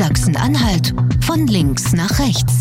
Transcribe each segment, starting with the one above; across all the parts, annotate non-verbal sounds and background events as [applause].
Sachsen-Anhalt von links nach rechts.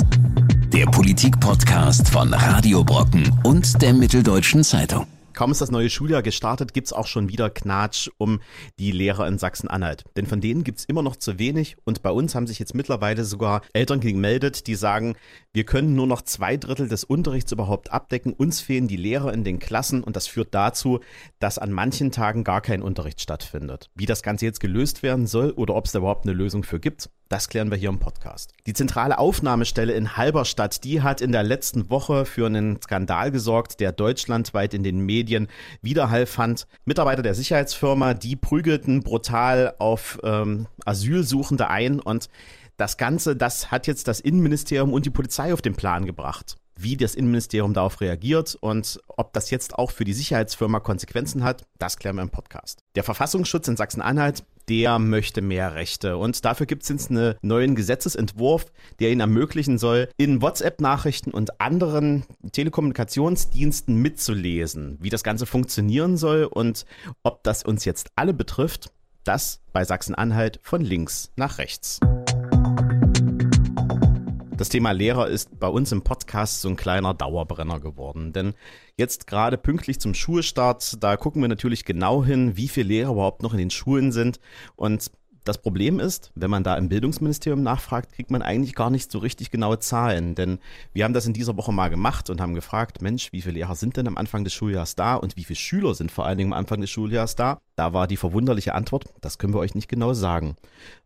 Der Politik-Podcast von Radio Brocken und der Mitteldeutschen Zeitung. Kaum ist das neue Schuljahr gestartet, gibt es auch schon wieder Knatsch um die Lehrer in Sachsen-Anhalt. Denn von denen gibt es immer noch zu wenig und bei uns haben sich jetzt mittlerweile sogar Eltern gemeldet, die sagen, wir können nur noch zwei Drittel des Unterrichts überhaupt abdecken, uns fehlen die Lehrer in den Klassen und das führt dazu, dass an manchen Tagen gar kein Unterricht stattfindet. Wie das Ganze jetzt gelöst werden soll oder ob es da überhaupt eine Lösung für gibt, das klären wir hier im Podcast. Die zentrale Aufnahmestelle in Halberstadt, die hat in der letzten Woche für einen Skandal gesorgt, der deutschlandweit in den Medien Widerhall fand. Mitarbeiter der Sicherheitsfirma, die prügelten brutal auf ähm, Asylsuchende ein und das Ganze, das hat jetzt das Innenministerium und die Polizei auf den Plan gebracht wie das Innenministerium darauf reagiert und ob das jetzt auch für die Sicherheitsfirma Konsequenzen hat, das klären wir im Podcast. Der Verfassungsschutz in Sachsen-Anhalt, der möchte mehr Rechte. Und dafür gibt es jetzt einen neuen Gesetzesentwurf, der ihn ermöglichen soll, in WhatsApp-Nachrichten und anderen Telekommunikationsdiensten mitzulesen, wie das Ganze funktionieren soll und ob das uns jetzt alle betrifft. Das bei Sachsen-Anhalt von links nach rechts. Das Thema Lehrer ist bei uns im Podcast so ein kleiner Dauerbrenner geworden. Denn jetzt gerade pünktlich zum Schulstart, da gucken wir natürlich genau hin, wie viele Lehrer überhaupt noch in den Schulen sind. Und das Problem ist, wenn man da im Bildungsministerium nachfragt, kriegt man eigentlich gar nicht so richtig genaue Zahlen. Denn wir haben das in dieser Woche mal gemacht und haben gefragt, Mensch, wie viele Lehrer sind denn am Anfang des Schuljahres da und wie viele Schüler sind vor allen Dingen am Anfang des Schuljahres da? Da war die verwunderliche Antwort, das können wir euch nicht genau sagen.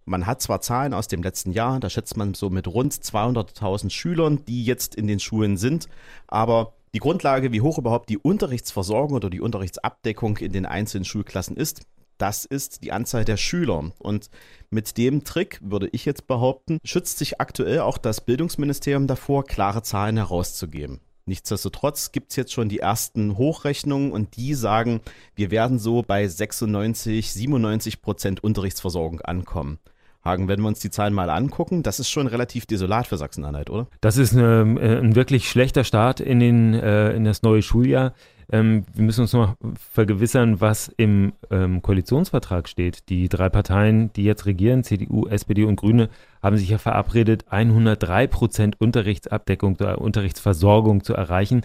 Man hat zwar Zahlen aus dem letzten Jahr, da schätzt man so mit rund 200.000 Schülern, die jetzt in den Schulen sind, aber die Grundlage, wie hoch überhaupt die Unterrichtsversorgung oder die Unterrichtsabdeckung in den einzelnen Schulklassen ist, das ist die Anzahl der Schüler. Und mit dem Trick, würde ich jetzt behaupten, schützt sich aktuell auch das Bildungsministerium davor, klare Zahlen herauszugeben. Nichtsdestotrotz gibt es jetzt schon die ersten Hochrechnungen und die sagen, wir werden so bei 96, 97 Prozent Unterrichtsversorgung ankommen. Hagen, wenn wir uns die Zahlen mal angucken, das ist schon relativ desolat für Sachsen-Anhalt, oder? Das ist eine, äh, ein wirklich schlechter Start in, den, äh, in das neue Schuljahr. Ähm, wir müssen uns noch vergewissern, was im ähm, Koalitionsvertrag steht. Die drei Parteien, die jetzt regieren, CDU, SPD und Grüne, haben sich ja verabredet, 103 Prozent Unterrichtsabdeckung, äh, Unterrichtsversorgung zu erreichen.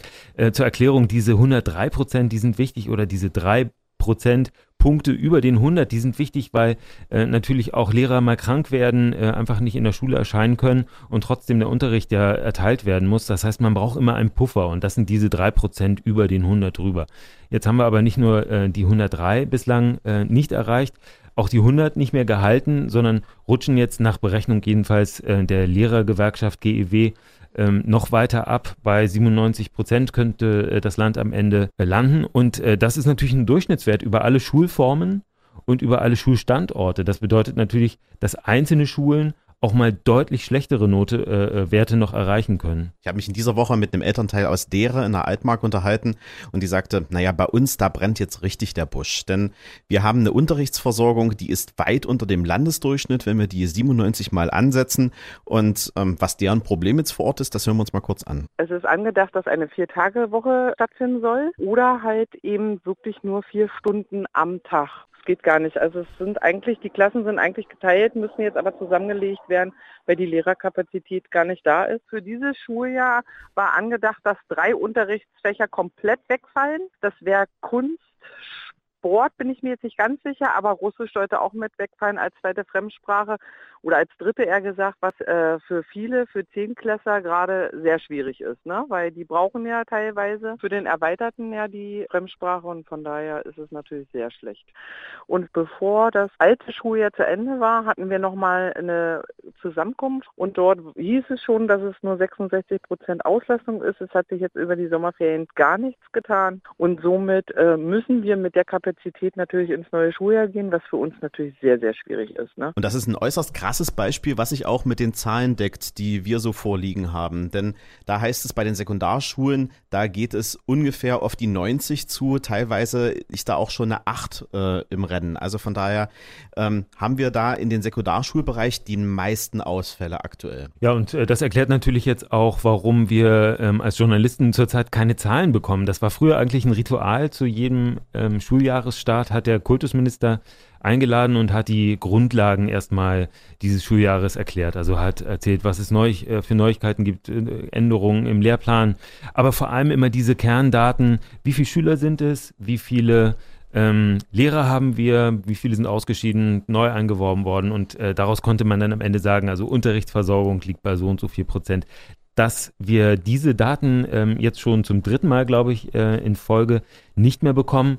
Zur Erklärung, diese 103 Prozent, die sind wichtig oder diese drei Prozent Punkte über den 100, die sind wichtig, weil äh, natürlich auch Lehrer mal krank werden, äh, einfach nicht in der Schule erscheinen können und trotzdem der Unterricht ja erteilt werden muss. Das heißt, man braucht immer einen Puffer und das sind diese drei Prozent über den 100 drüber. Jetzt haben wir aber nicht nur äh, die 103 bislang äh, nicht erreicht, auch die 100 nicht mehr gehalten, sondern rutschen jetzt nach Berechnung jedenfalls äh, der Lehrergewerkschaft GEW ähm, noch weiter ab. Bei 97 Prozent könnte äh, das Land am Ende äh, landen. Und äh, das ist natürlich ein Durchschnittswert über alle Schulformen und über alle Schulstandorte. Das bedeutet natürlich, dass einzelne Schulen auch mal deutlich schlechtere Note, äh, äh, Werte noch erreichen können. Ich habe mich in dieser Woche mit einem Elternteil aus Dere in der Altmark unterhalten und die sagte, naja, bei uns, da brennt jetzt richtig der Busch. Denn wir haben eine Unterrichtsversorgung, die ist weit unter dem Landesdurchschnitt, wenn wir die 97 mal ansetzen. Und ähm, was deren Problem jetzt vor Ort ist, das hören wir uns mal kurz an. Es ist angedacht, dass eine Vier-Tage-Woche stattfinden soll oder halt eben wirklich nur vier Stunden am Tag geht gar nicht. Also es sind eigentlich, die Klassen sind eigentlich geteilt, müssen jetzt aber zusammengelegt werden, weil die Lehrerkapazität gar nicht da ist. Für dieses Schuljahr war angedacht, dass drei Unterrichtsfächer komplett wegfallen. Das wäre Kunst, Sport bin ich mir jetzt nicht ganz sicher, aber Russisch sollte auch mit wegfallen als zweite Fremdsprache oder als dritte eher gesagt, was äh, für viele, für Zehnklässler gerade sehr schwierig ist, ne? weil die brauchen ja teilweise für den Erweiterten ja die Fremdsprache und von daher ist es natürlich sehr schlecht. Und bevor das alte Schuljahr zu Ende war, hatten wir nochmal eine Zusammenkunft und dort hieß es schon, dass es nur 66 Prozent Auslastung ist. Es hat sich jetzt über die Sommerferien gar nichts getan und somit äh, müssen wir mit der Kapazität Kapazität natürlich ins neue Schuljahr gehen, was für uns natürlich sehr, sehr schwierig ist. Ne? Und das ist ein äußerst krasses Beispiel, was sich auch mit den Zahlen deckt, die wir so vorliegen haben. Denn da heißt es bei den Sekundarschulen, da geht es ungefähr auf die 90 zu. Teilweise ist da auch schon eine 8 äh, im Rennen. Also von daher ähm, haben wir da in den Sekundarschulbereich den meisten Ausfälle aktuell. Ja, und äh, das erklärt natürlich jetzt auch, warum wir ähm, als Journalisten zurzeit keine Zahlen bekommen. Das war früher eigentlich ein Ritual. Zu jedem ähm, Schuljahresstart hat der Kultusminister eingeladen und hat die Grundlagen erstmal dieses Schuljahres erklärt. Also hat erzählt, was es neu, äh, für Neuigkeiten gibt, äh, Änderungen im Lehrplan, aber vor allem immer diese Kerndaten, wie viele Schüler sind es, wie viele ähm, Lehrer haben wir, wie viele sind ausgeschieden, neu eingeworben worden? Und äh, daraus konnte man dann am Ende sagen, also Unterrichtsversorgung liegt bei so und so viel Prozent. Dass wir diese Daten ähm, jetzt schon zum dritten Mal, glaube ich, äh, in Folge nicht mehr bekommen,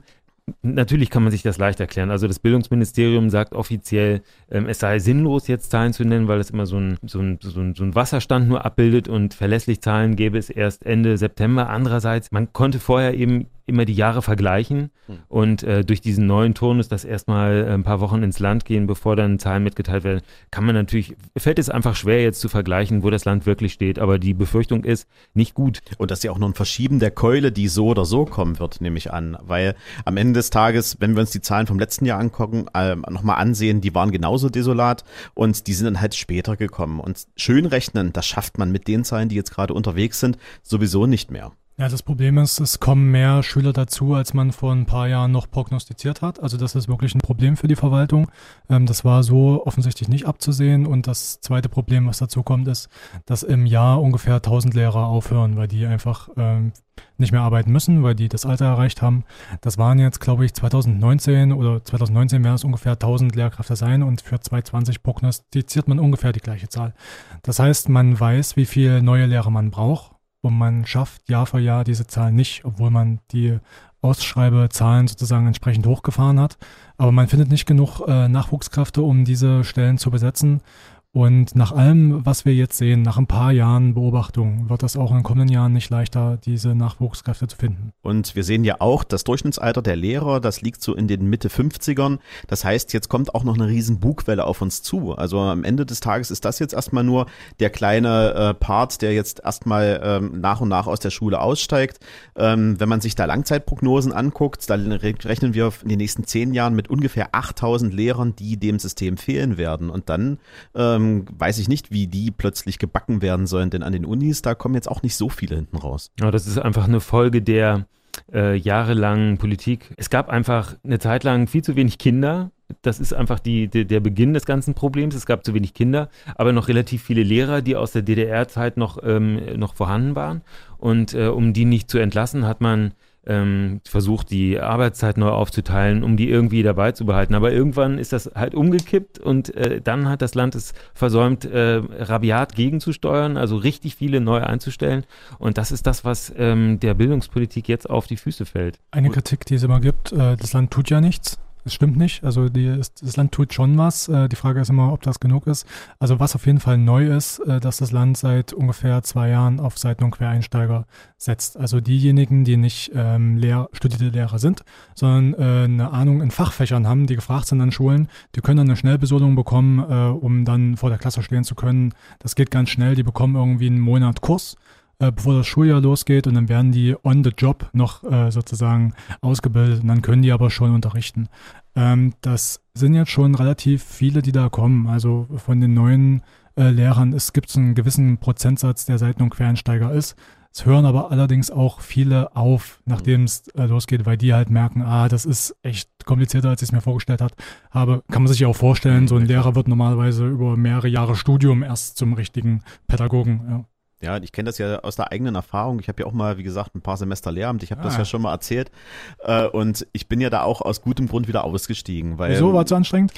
Natürlich kann man sich das leicht erklären. Also das Bildungsministerium sagt offiziell, ähm, es sei sinnlos, jetzt Zahlen zu nennen, weil es immer so ein, so, ein, so, ein, so ein Wasserstand nur abbildet und verlässlich Zahlen gäbe es erst Ende September. Andererseits, man konnte vorher eben immer die Jahre vergleichen hm. und äh, durch diesen neuen Turnus, das erstmal ein paar Wochen ins Land gehen, bevor dann Zahlen mitgeteilt werden, kann man natürlich, fällt es einfach schwer jetzt zu vergleichen, wo das Land wirklich steht, aber die Befürchtung ist nicht gut. Und das ist ja auch noch ein Verschieben der Keule, die so oder so kommen wird, nehme ich an, weil am Ende des Tages, wenn wir uns die Zahlen vom letzten Jahr angucken, äh, nochmal ansehen, die waren genauso desolat und die sind dann halt später gekommen und schön rechnen, das schafft man mit den Zahlen, die jetzt gerade unterwegs sind, sowieso nicht mehr. Ja, das Problem ist, es kommen mehr Schüler dazu, als man vor ein paar Jahren noch prognostiziert hat. Also das ist wirklich ein Problem für die Verwaltung. Ähm, das war so offensichtlich nicht abzusehen. Und das zweite Problem, was dazu kommt, ist, dass im Jahr ungefähr 1000 Lehrer aufhören, weil die einfach ähm, nicht mehr arbeiten müssen, weil die das Alter erreicht haben. Das waren jetzt, glaube ich, 2019 oder 2019 werden es ungefähr 1000 Lehrkräfte sein und für 2020 prognostiziert man ungefähr die gleiche Zahl. Das heißt, man weiß, wie viele neue Lehrer man braucht und man schafft Jahr für Jahr diese Zahlen nicht, obwohl man die Ausschreibezahlen sozusagen entsprechend hochgefahren hat. Aber man findet nicht genug äh, Nachwuchskräfte, um diese Stellen zu besetzen. Und nach allem, was wir jetzt sehen, nach ein paar Jahren Beobachtung, wird das auch in den kommenden Jahren nicht leichter, diese Nachwuchskräfte zu finden. Und wir sehen ja auch, das Durchschnittsalter der Lehrer, das liegt so in den Mitte 50ern. Das heißt, jetzt kommt auch noch eine riesen Bugwelle auf uns zu. Also am Ende des Tages ist das jetzt erstmal nur der kleine äh, Part, der jetzt erstmal ähm, nach und nach aus der Schule aussteigt. Ähm, wenn man sich da Langzeitprognosen anguckt, dann rechnen wir in den nächsten zehn Jahren mit ungefähr 8000 Lehrern, die dem System fehlen werden. Und dann ähm, ähm, weiß ich nicht, wie die plötzlich gebacken werden sollen, denn an den Unis, da kommen jetzt auch nicht so viele hinten raus. Ja, das ist einfach eine Folge der äh, jahrelangen Politik. Es gab einfach eine Zeit lang viel zu wenig Kinder. Das ist einfach die, die, der Beginn des ganzen Problems. Es gab zu wenig Kinder, aber noch relativ viele Lehrer, die aus der DDR-Zeit noch, ähm, noch vorhanden waren. Und äh, um die nicht zu entlassen, hat man ähm, versucht, die Arbeitszeit neu aufzuteilen, um die irgendwie dabei zu behalten. Aber irgendwann ist das halt umgekippt und äh, dann hat das Land es versäumt, äh, rabiat gegenzusteuern, also richtig viele neu einzustellen. Und das ist das, was ähm, der Bildungspolitik jetzt auf die Füße fällt. Eine Kritik, die es immer gibt, äh, das Land tut ja nichts. Das stimmt nicht. Also die, das Land tut schon was. Äh, die Frage ist immer, ob das genug ist. Also was auf jeden Fall neu ist, äh, dass das Land seit ungefähr zwei Jahren auf Seiten- und Quereinsteiger setzt. Also diejenigen, die nicht ähm, Lehr studierte Lehrer sind, sondern äh, eine Ahnung in Fachfächern haben, die gefragt sind an Schulen, die können dann eine Schnellbesoldung bekommen, äh, um dann vor der Klasse stehen zu können. Das geht ganz schnell. Die bekommen irgendwie einen Monat Kurs äh, bevor das Schuljahr losgeht und dann werden die on the job noch äh, sozusagen ausgebildet und dann können die aber schon unterrichten. Ähm, das sind jetzt schon relativ viele, die da kommen. Also von den neuen äh, Lehrern es gibt einen gewissen Prozentsatz, der Seiten- und Quereinsteiger ist. Es hören aber allerdings auch viele auf, nachdem es äh, losgeht, weil die halt merken, ah, das ist echt komplizierter, als ich es mir vorgestellt hat, habe. Kann man sich ja auch vorstellen, so ein Lehrer wird normalerweise über mehrere Jahre Studium erst zum richtigen Pädagogen. Ja. Ja, ich kenne das ja aus der eigenen Erfahrung. Ich habe ja auch mal, wie gesagt, ein paar Semester Lehramt. Ich habe ah. das ja schon mal erzählt. Äh, und ich bin ja da auch aus gutem Grund wieder ausgestiegen. Weil, Wieso? War es so anstrengend?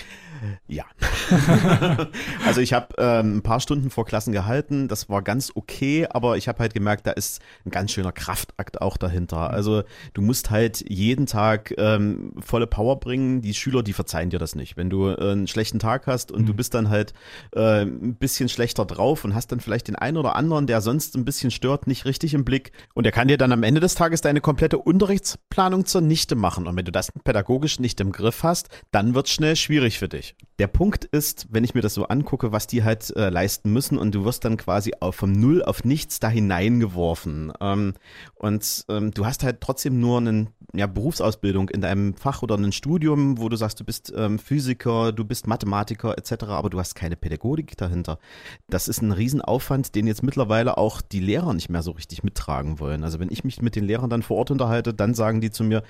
Ja. [laughs] also ich habe ähm, ein paar Stunden vor Klassen gehalten. Das war ganz okay, aber ich habe halt gemerkt, da ist ein ganz schöner Kraftakt auch dahinter. Also du musst halt jeden Tag ähm, volle Power bringen. Die Schüler, die verzeihen dir das nicht. Wenn du äh, einen schlechten Tag hast und mhm. du bist dann halt äh, ein bisschen schlechter drauf und hast dann vielleicht den einen oder anderen, der sonst ein bisschen stört, nicht richtig im Blick. Und er kann dir dann am Ende des Tages deine komplette Unterrichtsplanung zunichte machen. Und wenn du das pädagogisch nicht im Griff hast, dann wird es schnell schwierig für dich. Der Punkt ist, wenn ich mir das so angucke, was die halt äh, leisten müssen und du wirst dann quasi auf, vom Null auf nichts da hineingeworfen. Ähm, und ähm, du hast halt trotzdem nur eine ja, Berufsausbildung in deinem Fach oder ein Studium, wo du sagst, du bist ähm, Physiker, du bist Mathematiker etc., aber du hast keine Pädagogik dahinter. Das ist ein Riesenaufwand, den jetzt mittlerweile auch die Lehrer nicht mehr so richtig mittragen wollen. Also wenn ich mich mit den Lehrern dann vor Ort unterhalte, dann sagen die zu mir,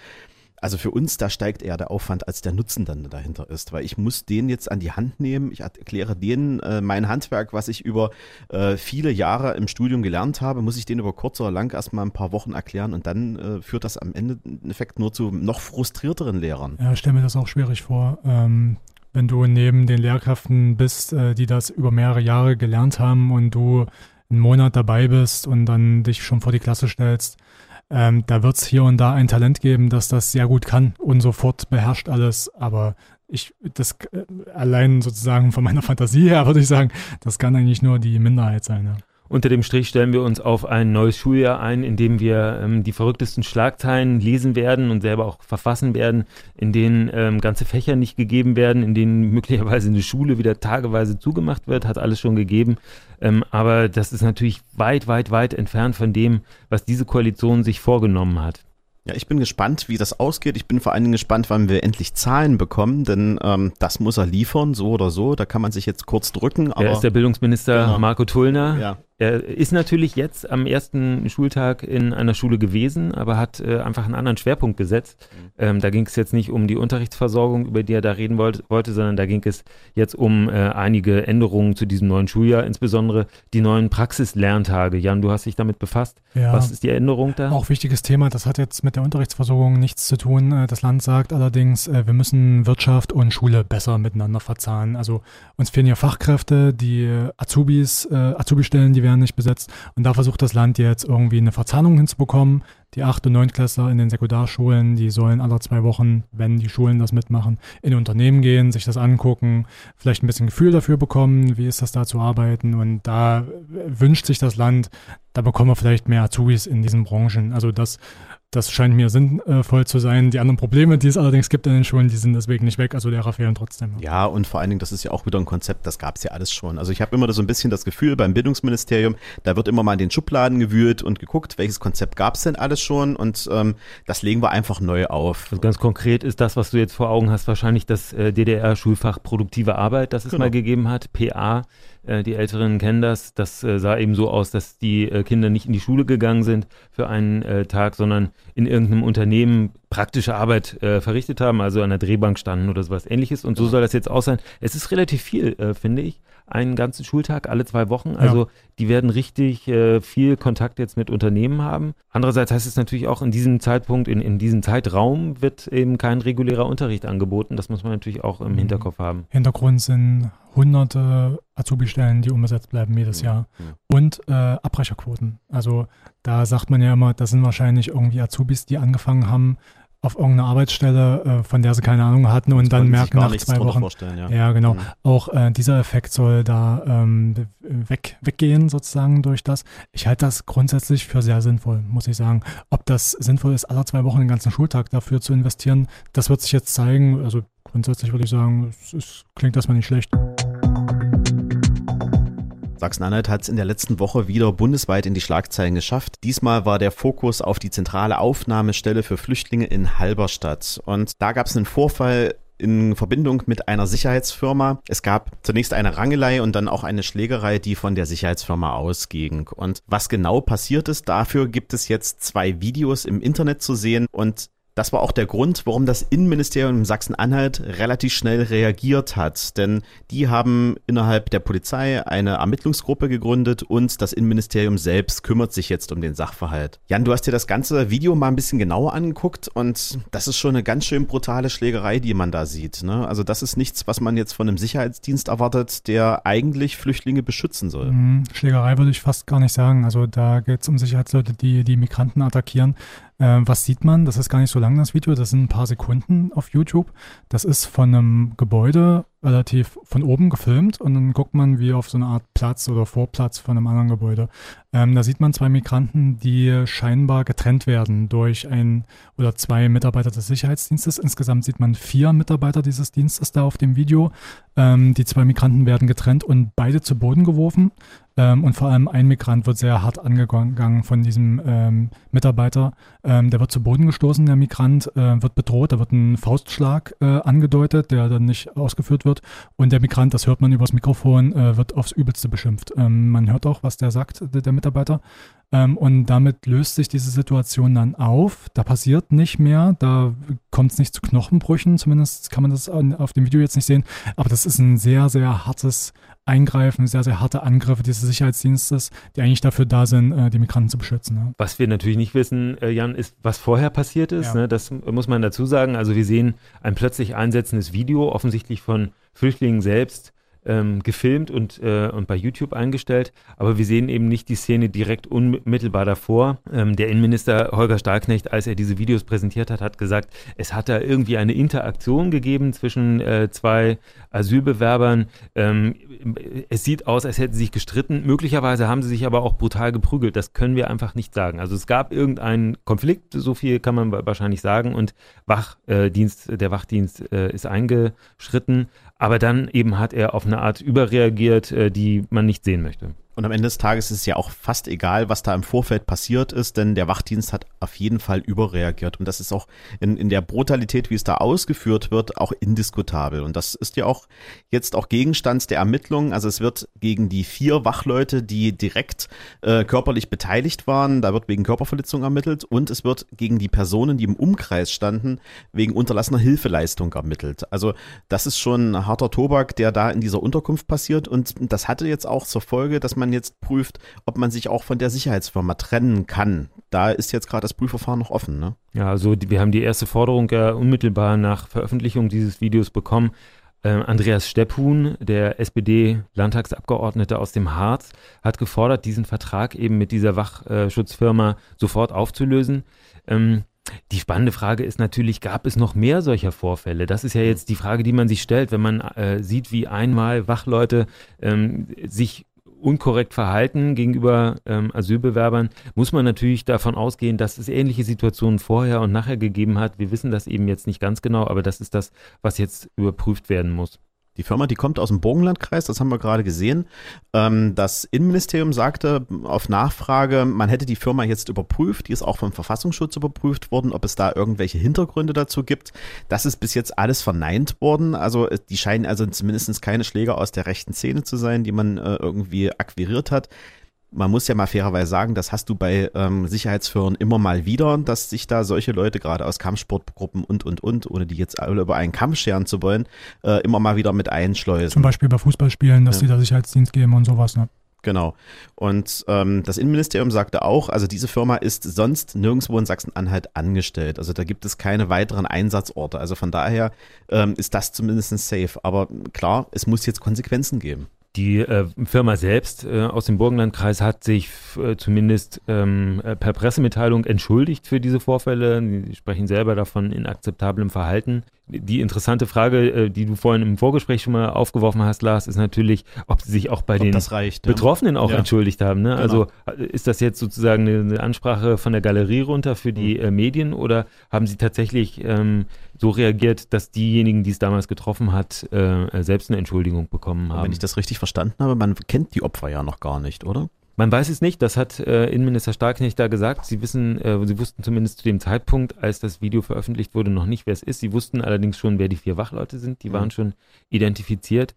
also für uns, da steigt eher der Aufwand, als der Nutzen dann dahinter ist, weil ich muss den jetzt an die Hand nehmen. Ich erkläre denen äh, mein Handwerk, was ich über äh, viele Jahre im Studium gelernt habe, muss ich denen über kurz oder lang erstmal ein paar Wochen erklären und dann äh, führt das am Ende im Endeffekt nur zu noch frustrierteren Lehrern. Ja, stelle mir das auch schwierig vor. Ähm, wenn du neben den Lehrkräften bist, äh, die das über mehrere Jahre gelernt haben und du einen Monat dabei bist und dann dich schon vor die Klasse stellst, ähm, da wird es hier und da ein Talent geben, das das sehr gut kann und sofort beherrscht alles. Aber ich, das äh, allein sozusagen von meiner [laughs] Fantasie her würde ich sagen, das kann eigentlich nur die Minderheit sein. Ja. Unter dem Strich stellen wir uns auf ein neues Schuljahr ein, in dem wir ähm, die verrücktesten Schlagzeilen lesen werden und selber auch verfassen werden, in denen ähm, ganze Fächer nicht gegeben werden, in denen [laughs] möglicherweise eine Schule wieder tageweise zugemacht wird, hat alles schon gegeben. Ähm, aber das ist natürlich weit, weit, weit entfernt von dem, was diese Koalition sich vorgenommen hat. Ja, ich bin gespannt, wie das ausgeht. Ich bin vor allen Dingen gespannt, wann wir endlich Zahlen bekommen, denn ähm, das muss er liefern, so oder so. Da kann man sich jetzt kurz drücken. Aber er ist der Bildungsminister genau. Marco Tullner. Ja. Er ist natürlich jetzt am ersten Schultag in einer Schule gewesen, aber hat äh, einfach einen anderen Schwerpunkt gesetzt. Mhm. Ähm, da ging es jetzt nicht um die Unterrichtsversorgung, über die er da reden wollte, wollte sondern da ging es jetzt um äh, einige Änderungen zu diesem neuen Schuljahr, insbesondere die neuen Praxislerntage. Jan, du hast dich damit befasst. Ja, Was ist die Änderung da? Auch wichtiges Thema. Das hat jetzt mit der Unterrichtsversorgung nichts zu tun. Äh, das Land sagt allerdings, äh, wir müssen Wirtschaft und Schule besser miteinander verzahnen. Also uns fehlen hier Fachkräfte, die Azubis, äh, Azubi-Stellen, die werden nicht besetzt. Und da versucht das Land jetzt irgendwie eine Verzahnung hinzubekommen. Die 8- und 9-Klässler in den Sekundarschulen, die sollen alle zwei Wochen, wenn die Schulen das mitmachen, in Unternehmen gehen, sich das angucken, vielleicht ein bisschen Gefühl dafür bekommen, wie ist das da zu arbeiten. Und da wünscht sich das Land, da bekommen wir vielleicht mehr Azubis in diesen Branchen. Also das das scheint mir sinnvoll zu sein. Die anderen Probleme, die es allerdings gibt in den Schulen, die sind deswegen nicht weg. Also Lehrer fehlen trotzdem. Ja, und vor allen Dingen, das ist ja auch wieder ein Konzept, das gab es ja alles schon. Also ich habe immer so ein bisschen das Gefühl beim Bildungsministerium, da wird immer mal in den Schubladen gewühlt und geguckt, welches Konzept gab es denn alles schon und ähm, das legen wir einfach neu auf. Also ganz konkret ist das, was du jetzt vor Augen hast, wahrscheinlich das äh, DDR-Schulfach Produktive Arbeit, das es genau. mal gegeben hat, PA. Äh, die Älteren kennen das. Das äh, sah eben so aus, dass die äh, Kinder nicht in die Schule gegangen sind für einen Tag, sondern in irgendeinem Unternehmen praktische Arbeit verrichtet haben, also an der Drehbank standen oder sowas ähnliches. Und so soll das jetzt auch sein. Es ist relativ viel, finde ich einen ganzen Schultag alle zwei Wochen. Also ja. die werden richtig äh, viel Kontakt jetzt mit Unternehmen haben. Andererseits heißt es natürlich auch, in diesem Zeitpunkt, in, in diesem Zeitraum wird eben kein regulärer Unterricht angeboten. Das muss man natürlich auch im mhm. Hinterkopf haben. Hintergrund sind hunderte Azubi-Stellen, die unbesetzt bleiben jedes Jahr. Und äh, Abbrecherquoten. Also da sagt man ja immer, das sind wahrscheinlich irgendwie Azubis, die angefangen haben, auf irgendeine Arbeitsstelle, äh, von der sie keine Ahnung hatten und dann merken nach zwei Wochen. Ja. ja. genau. Mhm. Auch äh, dieser Effekt soll da ähm, weg, weggehen sozusagen durch das. Ich halte das grundsätzlich für sehr sinnvoll, muss ich sagen. Ob das sinnvoll ist, alle zwei Wochen den ganzen Schultag dafür zu investieren, das wird sich jetzt zeigen. Also grundsätzlich würde ich sagen, es, es klingt erstmal nicht schlecht. Sachsen-Anhalt hat es in der letzten Woche wieder bundesweit in die Schlagzeilen geschafft. Diesmal war der Fokus auf die zentrale Aufnahmestelle für Flüchtlinge in Halberstadt. Und da gab es einen Vorfall in Verbindung mit einer Sicherheitsfirma. Es gab zunächst eine Rangelei und dann auch eine Schlägerei, die von der Sicherheitsfirma ausging. Und was genau passiert ist, dafür gibt es jetzt zwei Videos im Internet zu sehen und das war auch der Grund, warum das Innenministerium in Sachsen-Anhalt relativ schnell reagiert hat. Denn die haben innerhalb der Polizei eine Ermittlungsgruppe gegründet und das Innenministerium selbst kümmert sich jetzt um den Sachverhalt. Jan, du hast dir das ganze Video mal ein bisschen genauer angeguckt und das ist schon eine ganz schön brutale Schlägerei, die man da sieht. Ne? Also das ist nichts, was man jetzt von einem Sicherheitsdienst erwartet, der eigentlich Flüchtlinge beschützen soll. Mhm, Schlägerei würde ich fast gar nicht sagen. Also da geht es um Sicherheitsleute, die die Migranten attackieren. Äh, was sieht man? Das ist gar nicht so lang, das Video. Das sind ein paar Sekunden auf YouTube. Das ist von einem Gebäude relativ von oben gefilmt und dann guckt man wie auf so eine Art Platz oder Vorplatz von einem anderen Gebäude. Ähm, da sieht man zwei Migranten, die scheinbar getrennt werden durch ein oder zwei Mitarbeiter des Sicherheitsdienstes. Insgesamt sieht man vier Mitarbeiter dieses Dienstes da auf dem Video. Ähm, die zwei Migranten werden getrennt und beide zu Boden geworfen. Ähm, und vor allem ein Migrant wird sehr hart angegangen von diesem ähm, Mitarbeiter. Ähm, der wird zu Boden gestoßen, der Migrant äh, wird bedroht, da wird ein Faustschlag äh, angedeutet, der dann nicht ausgeführt wird. Und der Migrant, das hört man übers Mikrofon, äh, wird aufs Übelste beschimpft. Ähm, man hört auch, was der sagt, der, der Mitarbeiter. Ähm, und damit löst sich diese Situation dann auf. Da passiert nicht mehr, da kommt es nicht zu Knochenbrüchen, zumindest kann man das auf dem Video jetzt nicht sehen. Aber das ist ein sehr, sehr hartes Eingreifen, sehr, sehr harte Angriffe dieses Sicherheitsdienstes, die eigentlich dafür da sind, äh, die Migranten zu beschützen. Ne? Was wir natürlich nicht wissen, äh, Jan, ist, was vorher passiert ist. Ja. Ne? Das muss man dazu sagen. Also wir sehen ein plötzlich einsetzendes Video, offensichtlich von Flüchtlingen selbst, ähm, gefilmt und, äh, und bei YouTube eingestellt. Aber wir sehen eben nicht die Szene direkt unmittelbar davor. Ähm, der Innenminister Holger Stahlknecht, als er diese Videos präsentiert hat, hat gesagt, es hat da irgendwie eine Interaktion gegeben zwischen äh, zwei Asylbewerbern. Ähm, es sieht aus, als hätten sie sich gestritten. Möglicherweise haben sie sich aber auch brutal geprügelt. Das können wir einfach nicht sagen. Also es gab irgendeinen Konflikt, so viel kann man wahrscheinlich sagen. Und Wachdienst, äh, der Wachdienst äh, ist eingeschritten. Aber dann eben hat er auf eine Art überreagiert, äh, die man nicht sehen möchte. Und am Ende des Tages ist es ja auch fast egal, was da im Vorfeld passiert ist, denn der Wachdienst hat auf jeden Fall überreagiert. Und das ist auch in, in der Brutalität, wie es da ausgeführt wird, auch indiskutabel. Und das ist ja auch jetzt auch Gegenstand der Ermittlungen. Also es wird gegen die vier Wachleute, die direkt äh, körperlich beteiligt waren, da wird wegen Körperverletzung ermittelt. Und es wird gegen die Personen, die im Umkreis standen, wegen unterlassener Hilfeleistung ermittelt. Also das ist schon harter Tobak, der da in dieser Unterkunft passiert. Und das hatte jetzt auch zur Folge, dass man jetzt prüft, ob man sich auch von der Sicherheitsfirma trennen kann. Da ist jetzt gerade das Prüfverfahren noch offen. Ne? Ja, also wir haben die erste Forderung ja unmittelbar nach Veröffentlichung dieses Videos bekommen. Äh, Andreas Stepphuhn, der SPD-Landtagsabgeordnete aus dem Harz, hat gefordert, diesen Vertrag eben mit dieser Wachschutzfirma sofort aufzulösen. Ähm, die spannende Frage ist natürlich, gab es noch mehr solcher Vorfälle? Das ist ja jetzt die Frage, die man sich stellt, wenn man äh, sieht, wie einmal Wachleute ähm, sich unkorrekt verhalten gegenüber ähm, Asylbewerbern, muss man natürlich davon ausgehen, dass es ähnliche Situationen vorher und nachher gegeben hat. Wir wissen das eben jetzt nicht ganz genau, aber das ist das, was jetzt überprüft werden muss. Die Firma, die kommt aus dem Burgenlandkreis, das haben wir gerade gesehen. Ähm, das Innenministerium sagte auf Nachfrage, man hätte die Firma jetzt überprüft, die ist auch vom Verfassungsschutz überprüft worden, ob es da irgendwelche Hintergründe dazu gibt. Das ist bis jetzt alles verneint worden. Also äh, die scheinen also zumindest keine Schläger aus der rechten Szene zu sein, die man äh, irgendwie akquiriert hat man muss ja mal fairerweise sagen, das hast du bei ähm, Sicherheitsfirmen immer mal wieder, dass sich da solche Leute, gerade aus Kampfsportgruppen und, und, und, ohne die jetzt alle über einen Kampf scheren zu wollen, äh, immer mal wieder mit einschleusen. Zum Beispiel bei Fußballspielen, dass ja. die da Sicherheitsdienst geben und sowas, ne? Genau. Und ähm, das Innenministerium sagte auch, also diese Firma ist sonst nirgendwo in Sachsen-Anhalt angestellt. Also da gibt es keine weiteren Einsatzorte. Also von daher ähm, ist das zumindest safe. Aber klar, es muss jetzt Konsequenzen geben. Die äh, Firma selbst äh, aus dem Burgenlandkreis hat sich äh, zumindest ähm, äh, per Pressemitteilung entschuldigt für diese Vorfälle. Die sprechen selber davon inakzeptablem Verhalten die interessante Frage, äh, die du vorhin im Vorgespräch schon mal aufgeworfen hast, Lars, ist natürlich, ob sie sich auch bei ob den reicht, Betroffenen auch ja. entschuldigt haben. Ne? Genau. Also äh, ist das jetzt sozusagen eine, Ansprache von der Galerie runter für die mhm. äh, Medien oder haben sie tatsächlich ähm, so reagiert, dass diejenigen, die es damals getroffen hat, äh, selbst eine Entschuldigung bekommen haben? Wenn ich das richtig verstanden habe, man kennt die Opfer ja noch gar nicht, oder? Man weiß es nicht, das hat äh, Innenminister Starknecht da gesagt. Sie wissen, äh, sie wussten zumindest zu dem Zeitpunkt, als das Video veröffentlicht wurde, noch nicht, wer es ist. Sie wussten allerdings schon, wer die vier Wachleute sind. Die mhm. waren schon identifiziert.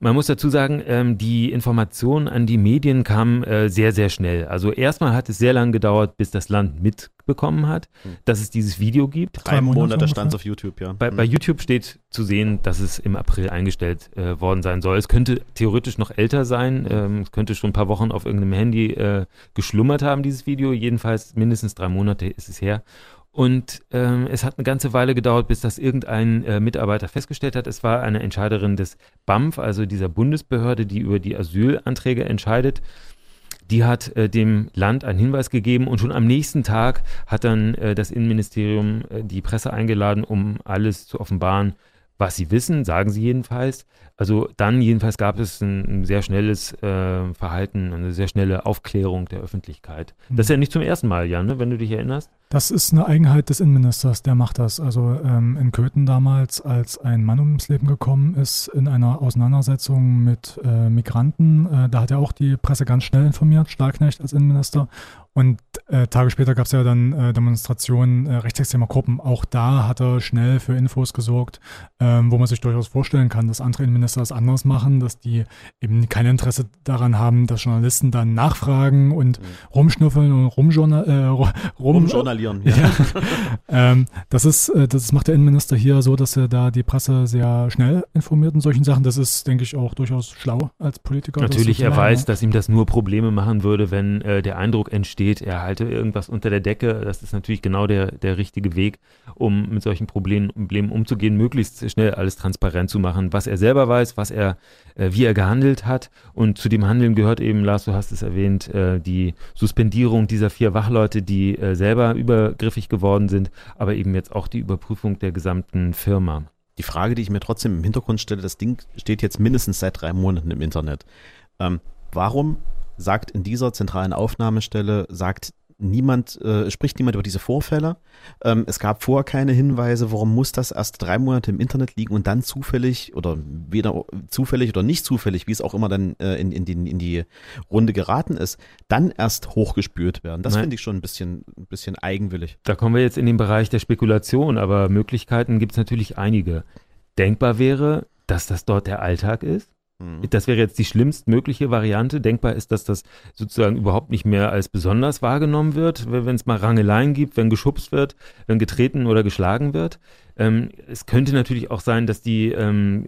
Man muss dazu sagen, ähm, die Informationen an die Medien kamen äh, sehr, sehr schnell. Also erstmal hat es sehr lange gedauert, bis das Land mitbekommen hat, hm. dass es dieses Video gibt. Drei Monate stand es auf YouTube, ja. Bei, bei, hm. YouTube steht zu sehen, dass es im April eingestellt äh, worden sein soll. Es könnte theoretisch noch älter sein. Ähm, es könnte schon ein paar Wochen auf irgendeinem Handy äh, geschlummert haben, dieses Video. Jedenfalls mindestens drei Monate ist es her. Und ähm, es hat eine ganze Weile gedauert, bis das irgendein äh, Mitarbeiter festgestellt hat. Es war eine Entscheiderin des BAMF, also dieser Bundesbehörde, die über die Asylanträge entscheidet. Die hat äh, dem Land einen Hinweis gegeben und schon am nächsten Tag hat dann äh, das Innenministerium äh, die Presse eingeladen, um alles zu offenbaren, was sie wissen, sagen sie jedenfalls. Also dann jedenfalls gab es ein, ein sehr schnelles äh, Verhalten, eine sehr schnelle Aufklärung der Öffentlichkeit. Das ist ja nicht zum ersten Mal, Jan, ne, wenn du dich erinnerst. Das ist eine Eigenheit des Innenministers, der macht das. Also ähm, in Köthen damals, als ein Mann ums Leben gekommen ist in einer Auseinandersetzung mit äh, Migranten, äh, da hat er auch die Presse ganz schnell informiert, Stahlknecht als Innenminister. Und äh, Tage später gab es ja dann äh, Demonstrationen äh, rechtsextremer Gruppen. Auch da hat er schnell für Infos gesorgt, ähm, wo man sich durchaus vorstellen kann, dass andere Innenminister das anders machen, dass die eben kein Interesse daran haben, dass Journalisten dann nachfragen und mhm. rumschnüffeln und rumjournal äh, rum, rumjournalieren. Ja. [laughs] ja. ähm, das ist, äh, das macht der Innenminister hier so, dass er da die Presse sehr schnell informiert in solchen Sachen. Das ist, denke ich, auch durchaus schlau als Politiker. Natürlich, er weiß, dass ihm das nur Probleme machen würde, wenn äh, der Eindruck entsteht, steht, er halte irgendwas unter der Decke. Das ist natürlich genau der, der richtige Weg, um mit solchen Problemen, Problemen umzugehen, möglichst schnell alles transparent zu machen, was er selber weiß, was er, äh, wie er gehandelt hat. Und zu dem Handeln gehört eben, Lars, du hast es erwähnt, äh, die Suspendierung dieser vier Wachleute, die äh, selber übergriffig geworden sind, aber eben jetzt auch die Überprüfung der gesamten Firma. Die Frage, die ich mir trotzdem im Hintergrund stelle, das Ding steht jetzt mindestens seit drei Monaten im Internet. Ähm, warum sagt in dieser zentralen Aufnahmestelle, sagt niemand, äh, spricht niemand über diese Vorfälle. Ähm, es gab vorher keine Hinweise, warum muss das erst drei Monate im Internet liegen und dann zufällig oder weder zufällig oder nicht zufällig, wie es auch immer dann äh, in, in, die, in die Runde geraten ist, dann erst hochgespürt werden. Das finde ich schon ein bisschen, ein bisschen eigenwillig. Da kommen wir jetzt in den Bereich der Spekulation, aber Möglichkeiten gibt es natürlich einige. Denkbar wäre, dass das dort der Alltag ist. Das wäre jetzt die schlimmstmögliche Variante. Denkbar ist, dass das sozusagen überhaupt nicht mehr als besonders wahrgenommen wird, wenn es mal Rangeleien gibt, wenn geschubst wird, wenn getreten oder geschlagen wird. Ähm, es könnte natürlich auch sein, dass die ähm,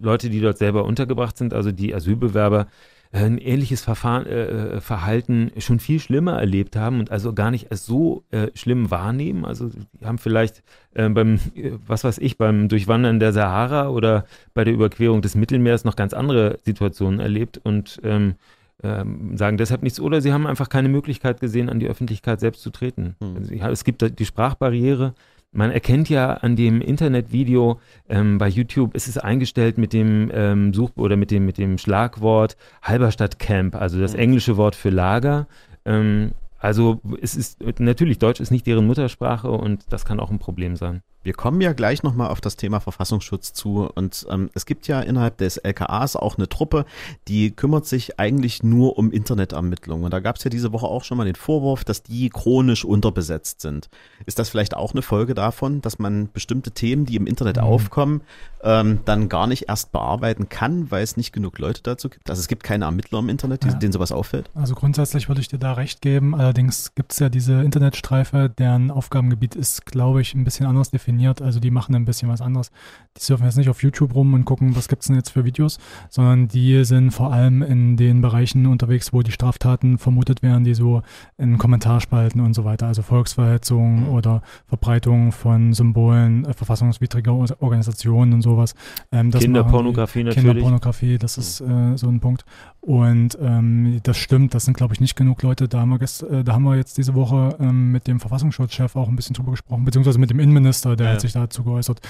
Leute, die dort selber untergebracht sind, also die Asylbewerber, ein ähnliches Verfahren, äh, äh, Verhalten schon viel schlimmer erlebt haben und also gar nicht als so äh, schlimm wahrnehmen. Also die haben vielleicht äh, beim, äh, was weiß ich, beim Durchwandern der Sahara oder bei der Überquerung des Mittelmeers noch ganz andere Situationen erlebt und ähm, ähm, sagen deshalb nichts oder sie haben einfach keine Möglichkeit gesehen, an die Öffentlichkeit selbst zu treten. Hm. Also, ja, es gibt die Sprachbarriere, man erkennt ja an dem Internetvideo ähm, bei YouTube, ist es eingestellt mit dem ähm, Such- oder mit dem, mit dem Schlagwort Halberstadt Camp, also das mhm. englische Wort für Lager. Ähm, also es ist natürlich Deutsch ist nicht deren Muttersprache und das kann auch ein Problem sein. Wir kommen ja gleich nochmal auf das Thema Verfassungsschutz zu. Und ähm, es gibt ja innerhalb des LKAs auch eine Truppe, die kümmert sich eigentlich nur um Internetermittlungen. Und da gab es ja diese Woche auch schon mal den Vorwurf, dass die chronisch unterbesetzt sind. Ist das vielleicht auch eine Folge davon, dass man bestimmte Themen, die im Internet mhm. aufkommen, ähm, dann gar nicht erst bearbeiten kann, weil es nicht genug Leute dazu gibt? Also es gibt keine Ermittler im Internet, die, ja. denen sowas auffällt? Also grundsätzlich würde ich dir da recht geben. Allerdings gibt es ja diese Internetstreife, deren Aufgabengebiet ist, glaube ich, ein bisschen anders definiert definiert. Also die machen ein bisschen was anderes. Die surfen jetzt nicht auf YouTube rum und gucken, was gibt es denn jetzt für Videos, sondern die sind vor allem in den Bereichen unterwegs, wo die Straftaten vermutet werden, die so in Kommentarspalten und so weiter, also Volksverhetzung mhm. oder Verbreitung von Symbolen, äh, verfassungswidriger Organisationen und sowas. Ähm, Kinderpornografie natürlich. Kinderpornografie, das ist äh, so ein Punkt. Und ähm, das stimmt, das sind, glaube ich, nicht genug Leute. Da haben wir, gest, äh, da haben wir jetzt diese Woche ähm, mit dem Verfassungsschutzchef auch ein bisschen drüber gesprochen, beziehungsweise mit dem Innenminister, der ja. hat sich dazu geäußert.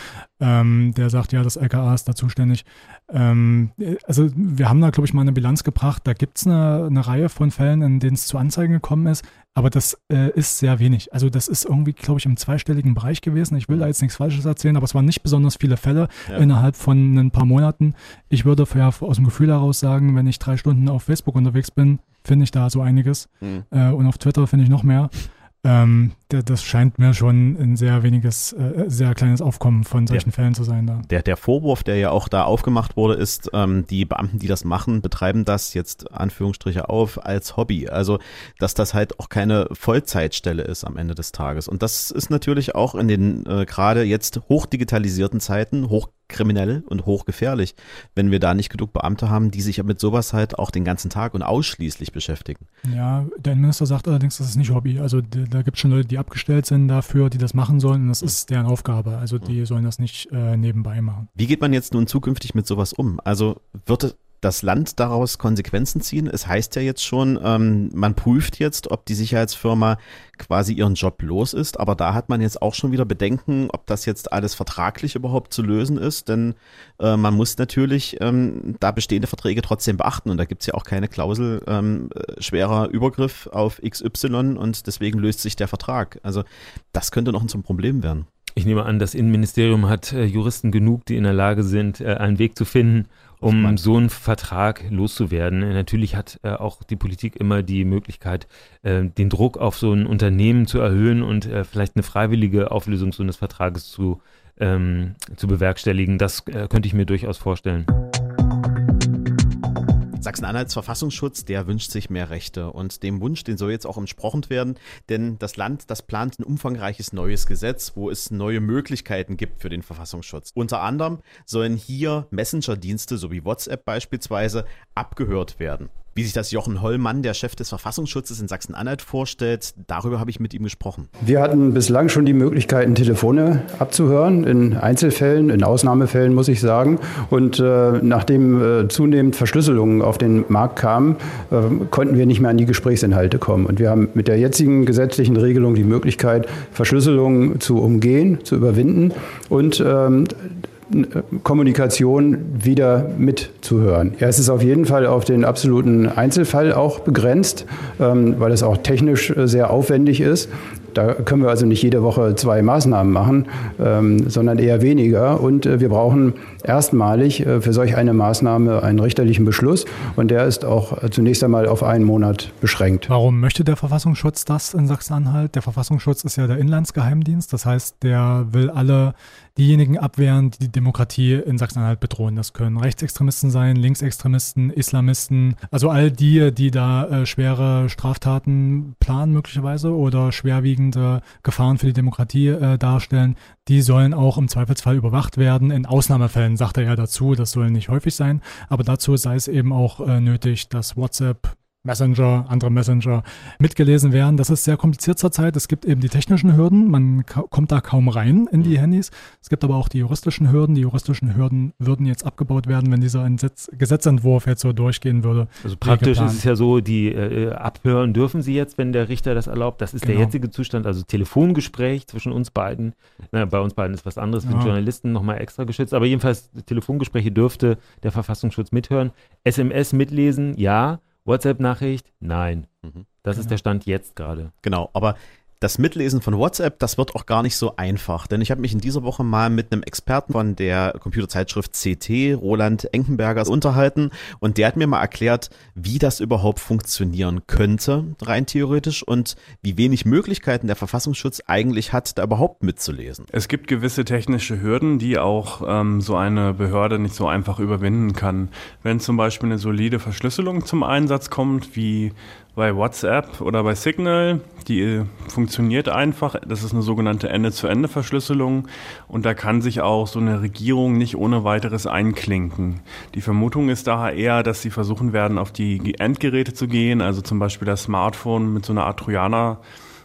Ähm, der sagt, ja, das LKA ist da zuständig. Ähm, also wir haben da, glaube ich, mal eine Bilanz gebracht. Da gibt es eine, eine Reihe von Fällen, in denen es zu Anzeigen gekommen ist. Aber das äh, ist sehr wenig. Also das ist irgendwie, glaube ich, im zweistelligen Bereich gewesen. Ich will da jetzt nichts Falsches erzählen, aber es waren nicht besonders viele Fälle ja. innerhalb von ein paar Monaten. Ich würde ja aus dem Gefühl heraus sagen, wenn ich drei Stunden auf Facebook unterwegs bin, finde ich da so einiges. Mhm. Äh, und auf Twitter finde ich noch mehr. Ähm, das scheint mir schon ein sehr weniges, äh, sehr kleines Aufkommen von solchen der, Fällen zu sein da. Der, der Vorwurf, der ja auch da aufgemacht wurde, ist, ähm, die Beamten, die das machen, betreiben das jetzt Anführungsstriche auf als Hobby. Also, dass das halt auch keine Vollzeitstelle ist am Ende des Tages. Und das ist natürlich auch in den äh, gerade jetzt hochdigitalisierten Zeiten hoch kriminell und hochgefährlich, wenn wir da nicht genug Beamte haben, die sich mit sowas halt auch den ganzen Tag und ausschließlich beschäftigen. Ja, der Innenminister sagt allerdings, das ist nicht Hobby. Also da gibt es schon Leute, die abgestellt sind dafür, die das machen sollen und das ist deren Aufgabe. Also die sollen das nicht äh, nebenbei machen. Wie geht man jetzt nun zukünftig mit sowas um? Also wird das Land daraus Konsequenzen ziehen? Es heißt ja jetzt schon, ähm, man prüft jetzt, ob die Sicherheitsfirma quasi ihren Job los ist, aber da hat man jetzt auch schon wieder Bedenken, ob das jetzt alles vertraglich überhaupt zu lösen ist, denn äh, man muss natürlich ähm, da bestehende Verträge trotzdem beachten und da gibt es ja auch keine Klausel ähm, äh, schwerer Übergriff auf XY und deswegen löst sich der Vertrag. Also das könnte noch zum Problem werden. Ich nehme an, das Innenministerium hat äh, Juristen genug, die in der Lage sind, äh, einen Weg zu finden, um so einen Vertrag loszuwerden. Natürlich hat äh, auch die Politik immer die Möglichkeit, äh, den Druck auf so ein Unternehmen zu erhöhen und äh, vielleicht eine freiwillige Auflösung so eines Vertrages zu, ähm, zu bewerkstelligen. Das äh, könnte ich mir durchaus vorstellen. Sachsen-Anhalts Verfassungsschutz, der wünscht sich mehr Rechte und dem Wunsch, den soll jetzt auch entsprochen werden, denn das Land, das plant ein umfangreiches neues Gesetz, wo es neue Möglichkeiten gibt für den Verfassungsschutz. Unter anderem sollen hier Messenger-Dienste, so wie WhatsApp beispielsweise, abgehört werden. Wie sich das Jochen Hollmann, der Chef des Verfassungsschutzes in Sachsen-Anhalt, vorstellt, darüber habe ich mit ihm gesprochen. Wir hatten bislang schon die Möglichkeiten, Telefone abzuhören, in Einzelfällen, in Ausnahmefällen, muss ich sagen. Und äh, nachdem äh, zunehmend Verschlüsselungen auf den Markt kamen, äh, konnten wir nicht mehr an die Gesprächsinhalte kommen. Und wir haben mit der jetzigen gesetzlichen Regelung die Möglichkeit, Verschlüsselungen zu umgehen, zu überwinden und ähm, Kommunikation wieder mitzuhören. Ja, es ist auf jeden Fall auf den absoluten Einzelfall auch begrenzt, ähm, weil es auch technisch äh, sehr aufwendig ist. Da können wir also nicht jede Woche zwei Maßnahmen machen, ähm, sondern eher weniger. Und äh, wir brauchen erstmalig äh, für solch eine Maßnahme einen richterlichen Beschluss. Und der ist auch zunächst einmal auf einen Monat beschränkt. Warum möchte der Verfassungsschutz das in Sachsen-Anhalt? Der Verfassungsschutz ist ja der Inlandsgeheimdienst. Das heißt, der will alle diejenigen abwehren, die die Demokratie in Sachsen-Anhalt bedrohen. Das können Rechtsextremisten sein, Linksextremisten, Islamisten, also all die, die da äh, schwere Straftaten planen möglicherweise oder schwerwiegende Gefahren für die Demokratie äh, darstellen, die sollen auch im Zweifelsfall überwacht werden. In Ausnahmefällen sagt er ja dazu, das soll nicht häufig sein, aber dazu sei es eben auch äh, nötig, dass WhatsApp Messenger, andere Messenger mitgelesen werden. Das ist sehr kompliziert zurzeit. Es gibt eben die technischen Hürden, man kommt da kaum rein in die mhm. Handys. Es gibt aber auch die juristischen Hürden. Die juristischen Hürden würden jetzt abgebaut werden, wenn dieser Gesetzentwurf jetzt so durchgehen würde. Also praktisch ist es ja so, die äh, abhören dürfen sie jetzt, wenn der Richter das erlaubt. Das ist genau. der jetzige Zustand, also Telefongespräch zwischen uns beiden. Na, bei uns beiden ist was anderes, ja. für Journalisten nochmal extra geschützt. Aber jedenfalls Telefongespräche dürfte der Verfassungsschutz mithören. SMS mitlesen, ja. WhatsApp-Nachricht? Nein. Mhm. Das genau. ist der Stand jetzt gerade. Genau, aber das Mitlesen von WhatsApp, das wird auch gar nicht so einfach, denn ich habe mich in dieser Woche mal mit einem Experten von der Computerzeitschrift CT, Roland Enkenberger, unterhalten und der hat mir mal erklärt, wie das überhaupt funktionieren könnte, rein theoretisch, und wie wenig Möglichkeiten der Verfassungsschutz eigentlich hat, da überhaupt mitzulesen. Es gibt gewisse technische Hürden, die auch ähm, so eine Behörde nicht so einfach überwinden kann. Wenn zum Beispiel eine solide Verschlüsselung zum Einsatz kommt, wie bei WhatsApp oder bei Signal. Die funktioniert einfach. Das ist eine sogenannte Ende-zu-Ende-Verschlüsselung. Und da kann sich auch so eine Regierung nicht ohne weiteres einklinken. Die Vermutung ist daher eher, dass sie versuchen werden, auf die Endgeräte zu gehen, also zum Beispiel das Smartphone mit so einer Art Trojaner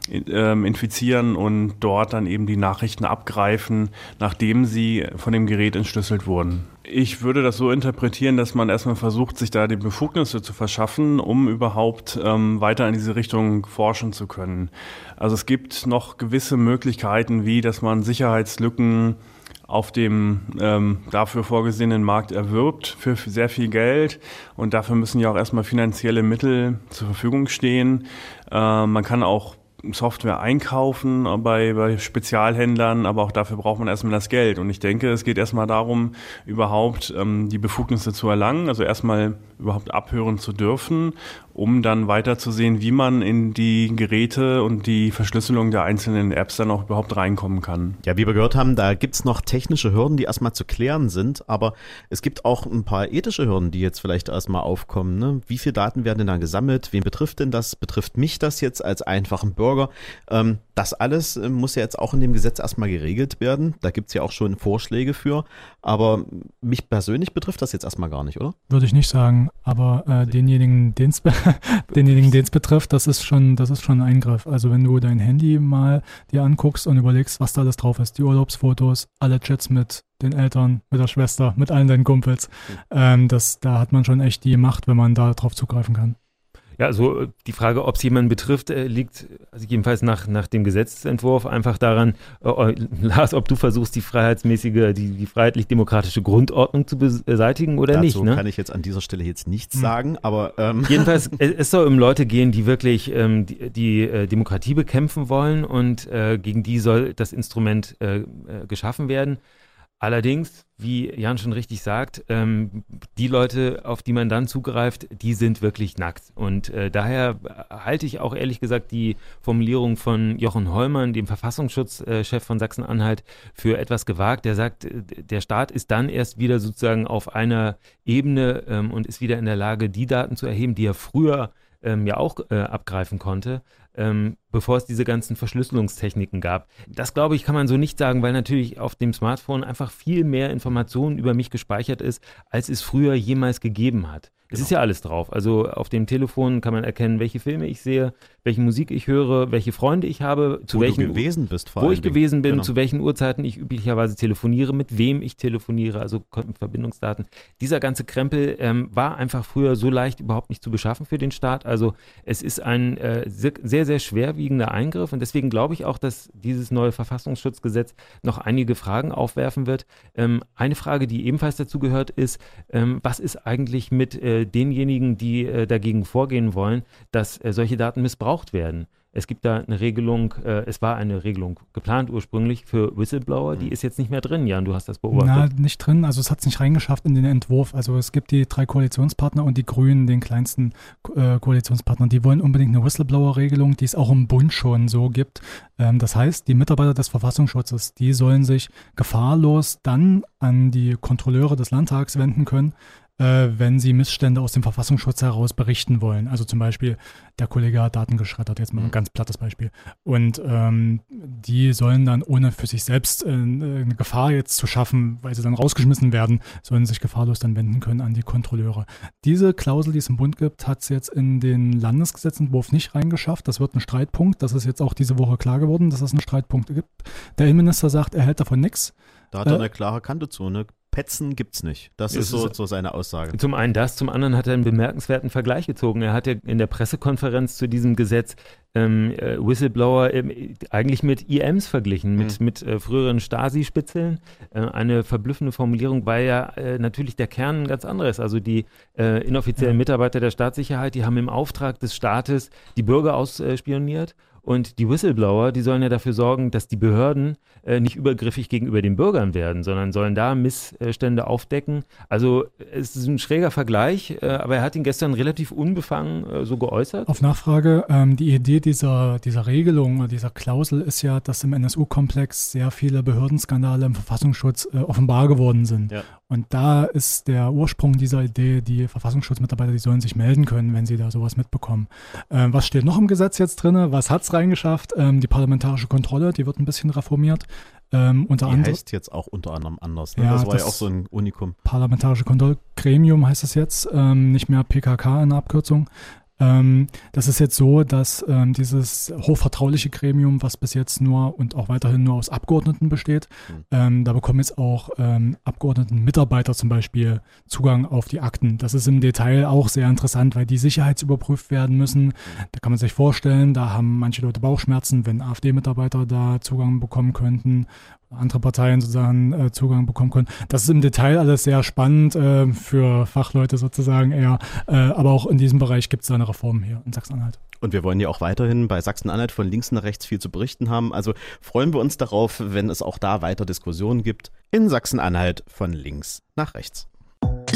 infizieren und dort dann eben die Nachrichten abgreifen, nachdem sie von dem Gerät entschlüsselt wurden. Ich würde das so interpretieren, dass man erstmal versucht, sich da die Befugnisse zu verschaffen, um überhaupt ähm, weiter in diese Richtung forschen zu können. Also es gibt noch gewisse Möglichkeiten, wie dass man Sicherheitslücken auf dem ähm, dafür vorgesehenen Markt erwirbt für sehr viel Geld und dafür müssen ja auch erstmal finanzielle Mittel zur Verfügung stehen. Äh, man kann auch Software einkaufen bei, bei Spezialhändlern, aber auch dafür braucht man erstmal das Geld. Und ich denke, es geht erstmal darum, überhaupt ähm, die Befugnisse zu erlangen, also erstmal überhaupt abhören zu dürfen, um dann weiterzusehen, wie man in die Geräte und die Verschlüsselung der einzelnen Apps dann auch überhaupt reinkommen kann. Ja, wie wir gehört haben, da gibt es noch technische Hürden, die erstmal zu klären sind, aber es gibt auch ein paar ethische Hürden, die jetzt vielleicht erstmal aufkommen. Ne? Wie viele Daten werden denn da gesammelt? Wen betrifft denn das? Betrifft mich das jetzt als einfachen Bürger? Ähm, Das alles äh, muss ja jetzt auch in dem Gesetz erstmal geregelt werden. Da gibt es ja auch schon Vorschläge für. Aber mich persönlich betrifft das jetzt erstmal gar nicht, oder? Würde ich nicht sagen. Aber äh, denjenigen, den es [laughs] denjenigen, betrifft, das ist schon, das ist schon ein Eingriff. Also wenn du dein Handy mal dir anguckst und überlegst, was da alles drauf ist, die Urlaubsfotos, alle Chats mit den Eltern, mit der Schwester, mit allen deinen Kumpels, mhm. ähm, das, da hat man schon echt die Macht, wenn man da drauf zugreifen kann. Ja, also äh, die Frage, ob es jemanden betrifft, äh, liegt also jedenfalls nach, nach dem Gesetzentwurf einfach daran, äh, [laughs] Lars, ob du versuchst, die freiheitsmäßige, die, die freiheitlich-demokratische Grundordnung zu beseitigen oder Dazu nicht. Ne? kann ich jetzt an dieser Stelle jetzt nichts hm. sagen, aber ähm. [laughs] jedenfalls, es soll um Leute gehen, die wirklich ähm, die, die äh, Demokratie bekämpfen wollen und äh, gegen die soll das Instrument äh, geschaffen werden. Allerdings, wie Jan schon richtig sagt, ähm, die Leute, auf die man dann zugreift, die sind wirklich nackt. Und äh, daher halte ich auch ehrlich gesagt die Formulierung von Jochen Hollmann, dem Verfassungsschutzchef von Sachsen-Anhalt, für etwas gewagt. Der sagt, äh, der Staat ist dann erst wieder sozusagen auf einer Ebene ähm, und ist wieder in der Lage, die Daten zu erheben, die er früher ähm, ja auch äh, abgreifen konnte ähm, bevor es diese ganzen Verschlüsselungstechniken gab. Das glaube ich, kann man so nicht sagen, weil natürlich auf dem Smartphone einfach viel mehr Informationen über mich gespeichert ist, als es früher jemals gegeben hat. Es genau. ist ja alles drauf. Also auf dem Telefon kann man erkennen, welche Filme ich sehe, welche Musik ich höre, welche Freunde ich habe, zu wo welchen du gewesen bist, vor wo ich Dingen. gewesen bin, genau. zu welchen Uhrzeiten ich üblicherweise telefoniere, mit wem ich telefoniere, also Verbindungsdaten. Dieser ganze Krempel ähm, war einfach früher so leicht überhaupt nicht zu beschaffen für den Staat. Also es ist ein äh, sehr, sehr schwerwiegender Eingriff und deswegen glaube ich auch, dass dieses neue Verfassungsschutzgesetz noch einige Fragen aufwerfen wird. Ähm, eine Frage, die ebenfalls dazu gehört, ist, ähm, was ist eigentlich mit äh, denjenigen, die äh, dagegen vorgehen wollen, dass äh, solche Daten missbraucht werden. Es gibt da eine Regelung, äh, es war eine Regelung geplant ursprünglich für Whistleblower, die mhm. ist jetzt nicht mehr drin, Jan, du hast das beobachtet. Na, nicht drin, also es hat es nicht reingeschafft in den Entwurf. Also es gibt die drei Koalitionspartner und die Grünen, den kleinsten äh, Koalitionspartner, die wollen unbedingt eine Whistleblower-Regelung, die es auch im Bund schon so gibt. Ähm, das heißt, die Mitarbeiter des Verfassungsschutzes, die sollen sich gefahrlos dann an die Kontrolleure des Landtags wenden können, äh, wenn sie Missstände aus dem Verfassungsschutz heraus berichten wollen. Also zum Beispiel, der Kollege hat Daten geschreddert, jetzt mal ein mhm. ganz plattes Beispiel. Und ähm, die sollen dann, ohne für sich selbst äh, eine Gefahr jetzt zu schaffen, weil sie dann rausgeschmissen werden, sollen sich gefahrlos dann wenden können an die Kontrolleure. Diese Klausel, die es im Bund gibt, hat es jetzt in den Landesgesetzentwurf nicht reingeschafft. Das wird ein Streitpunkt. Das ist jetzt auch diese Woche klar geworden, dass es einen Streitpunkt gibt. Der Innenminister sagt, er hält davon nichts. Da hat er äh, eine klare Kante zu. Ne? Petzen gibt's nicht. Das ist so, so seine Aussage. Zum einen das, zum anderen hat er einen bemerkenswerten Vergleich gezogen. Er hat ja in der Pressekonferenz zu diesem Gesetz ähm, äh, Whistleblower äh, eigentlich mit IMs verglichen, mit, mhm. mit äh, früheren Stasi-Spitzeln. Äh, eine verblüffende Formulierung, weil ja äh, natürlich der Kern ein ganz anderes. Also die äh, inoffiziellen Mitarbeiter der Staatssicherheit, die haben im Auftrag des Staates die Bürger ausspioniert und die Whistleblower, die sollen ja dafür sorgen, dass die Behörden äh, nicht übergriffig gegenüber den Bürgern werden, sondern sollen da Missstände aufdecken. Also es ist ein schräger Vergleich, äh, aber er hat ihn gestern relativ unbefangen äh, so geäußert. Auf Nachfrage, ähm, die Idee dieser, dieser Regelung oder dieser Klausel ist ja, dass im NSU-Komplex sehr viele Behördenskandale im Verfassungsschutz äh, offenbar geworden sind. Ja. Und da ist der Ursprung dieser Idee, die Verfassungsschutzmitarbeiter, die sollen sich melden können, wenn sie da sowas mitbekommen. Ähm, was steht noch im Gesetz jetzt drin? Was hat es reingeschafft? Ähm, die parlamentarische Kontrolle, die wird ein bisschen reformiert. Ähm, unter die heißt jetzt auch unter anderem anders. Ne? Ja, das war das ja auch so ein Unikum. Parlamentarische Kontrollgremium heißt es jetzt, ähm, nicht mehr PKK in der Abkürzung. Ähm, das ist jetzt so, dass ähm, dieses hochvertrauliche Gremium, was bis jetzt nur und auch weiterhin nur aus Abgeordneten besteht, mhm. ähm, da bekommen jetzt auch ähm, Abgeordneten-Mitarbeiter zum Beispiel Zugang auf die Akten. Das ist im Detail auch sehr interessant, weil die sicherheitsüberprüft werden müssen. Mhm. Da kann man sich vorstellen, da haben manche Leute Bauchschmerzen, wenn AfD-Mitarbeiter da Zugang bekommen könnten andere Parteien sozusagen äh, Zugang bekommen können. Das ist im Detail alles sehr spannend äh, für Fachleute sozusagen eher, äh, aber auch in diesem Bereich gibt es da eine Reform hier in Sachsen-Anhalt. Und wir wollen ja auch weiterhin bei Sachsen-Anhalt von links nach rechts viel zu berichten haben. Also freuen wir uns darauf, wenn es auch da weiter Diskussionen gibt. In Sachsen-Anhalt von links nach rechts.